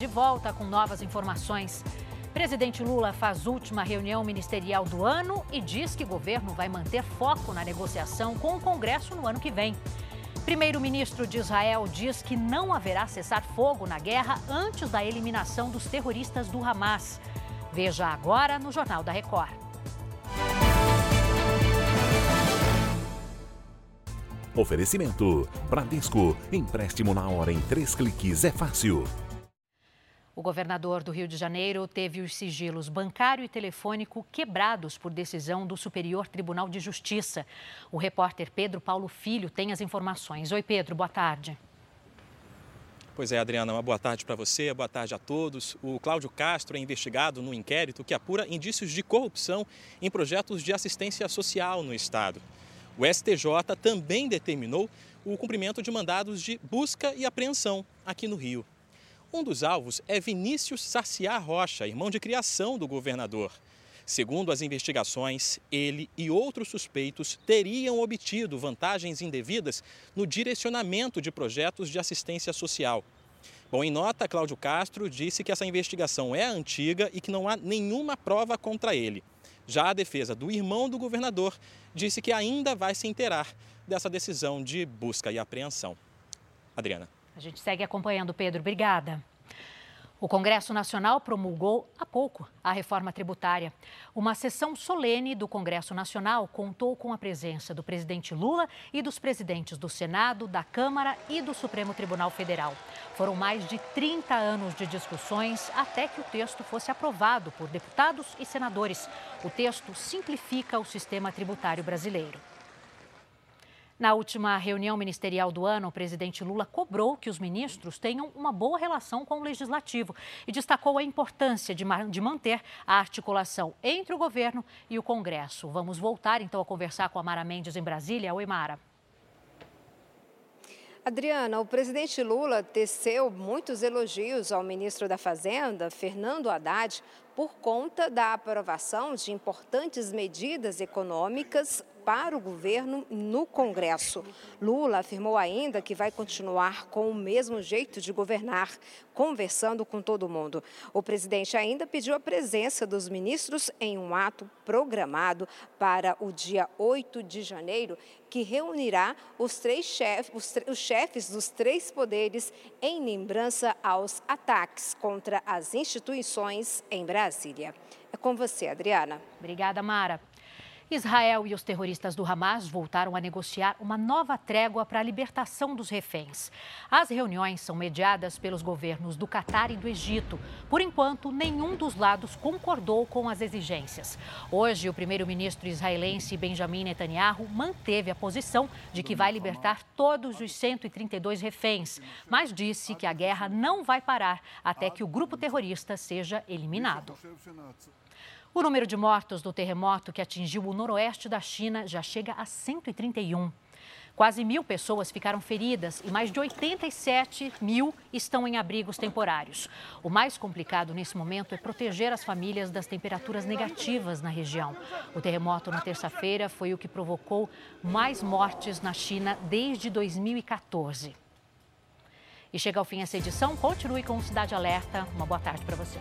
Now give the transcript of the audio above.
De volta com novas informações. Presidente Lula faz última reunião ministerial do ano e diz que o governo vai manter foco na negociação com o Congresso no ano que vem. Primeiro-ministro de Israel diz que não haverá cessar-fogo na guerra antes da eliminação dos terroristas do Hamas. Veja agora no Jornal da Record. Oferecimento: Bradesco. Empréstimo na hora em três cliques é fácil. O governador do Rio de Janeiro teve os sigilos bancário e telefônico quebrados por decisão do Superior Tribunal de Justiça. O repórter Pedro Paulo Filho tem as informações. Oi, Pedro, boa tarde. Pois é, Adriana, uma boa tarde para você, boa tarde a todos. O Cláudio Castro é investigado no inquérito que apura indícios de corrupção em projetos de assistência social no Estado. O STJ também determinou o cumprimento de mandados de busca e apreensão aqui no Rio. Um dos alvos é Vinícius Saciar Rocha, irmão de criação do governador. Segundo as investigações, ele e outros suspeitos teriam obtido vantagens indevidas no direcionamento de projetos de assistência social. Bom, em nota, Cláudio Castro disse que essa investigação é antiga e que não há nenhuma prova contra ele. Já a defesa do irmão do governador disse que ainda vai se inteirar dessa decisão de busca e apreensão. Adriana. A gente segue acompanhando, Pedro. Obrigada. O Congresso Nacional promulgou há pouco a reforma tributária. Uma sessão solene do Congresso Nacional contou com a presença do presidente Lula e dos presidentes do Senado, da Câmara e do Supremo Tribunal Federal. Foram mais de 30 anos de discussões até que o texto fosse aprovado por deputados e senadores. O texto simplifica o sistema tributário brasileiro. Na última reunião ministerial do ano, o presidente Lula cobrou que os ministros tenham uma boa relação com o legislativo e destacou a importância de, manter a articulação entre o governo e o Congresso. Vamos voltar então a conversar com a Mara Mendes em Brasília. Oi, Mara. Adriana, o presidente Lula teceu muitos elogios ao ministro da Fazenda, Fernando Haddad, por conta da aprovação de importantes medidas econômicas para o governo no Congresso. Lula afirmou ainda que vai continuar com o mesmo jeito de governar, conversando com todo mundo. O presidente ainda pediu a presença dos ministros em um ato programado para o dia 8 de janeiro, que reunirá os, três chefes, os, os chefes dos três poderes em lembrança aos ataques contra as instituições em Brasília. É com você, Adriana. Obrigada, Mara. Israel e os terroristas do Hamas voltaram a negociar uma nova trégua para a libertação dos reféns. As reuniões são mediadas pelos governos do Catar e do Egito. Por enquanto, nenhum dos lados concordou com as exigências. Hoje, o primeiro-ministro israelense Benjamin Netanyahu manteve a posição de que vai libertar todos os 132 reféns, mas disse que a guerra não vai parar até que o grupo terrorista seja eliminado. O número de mortos do terremoto que atingiu o noroeste da China já chega a 131. Quase mil pessoas ficaram feridas e mais de 87 mil estão em abrigos temporários. O mais complicado nesse momento é proteger as famílias das temperaturas negativas na região. O terremoto na terça-feira foi o que provocou mais mortes na China desde 2014. E chega ao fim essa edição. Continue com o Cidade Alerta. Uma boa tarde para você.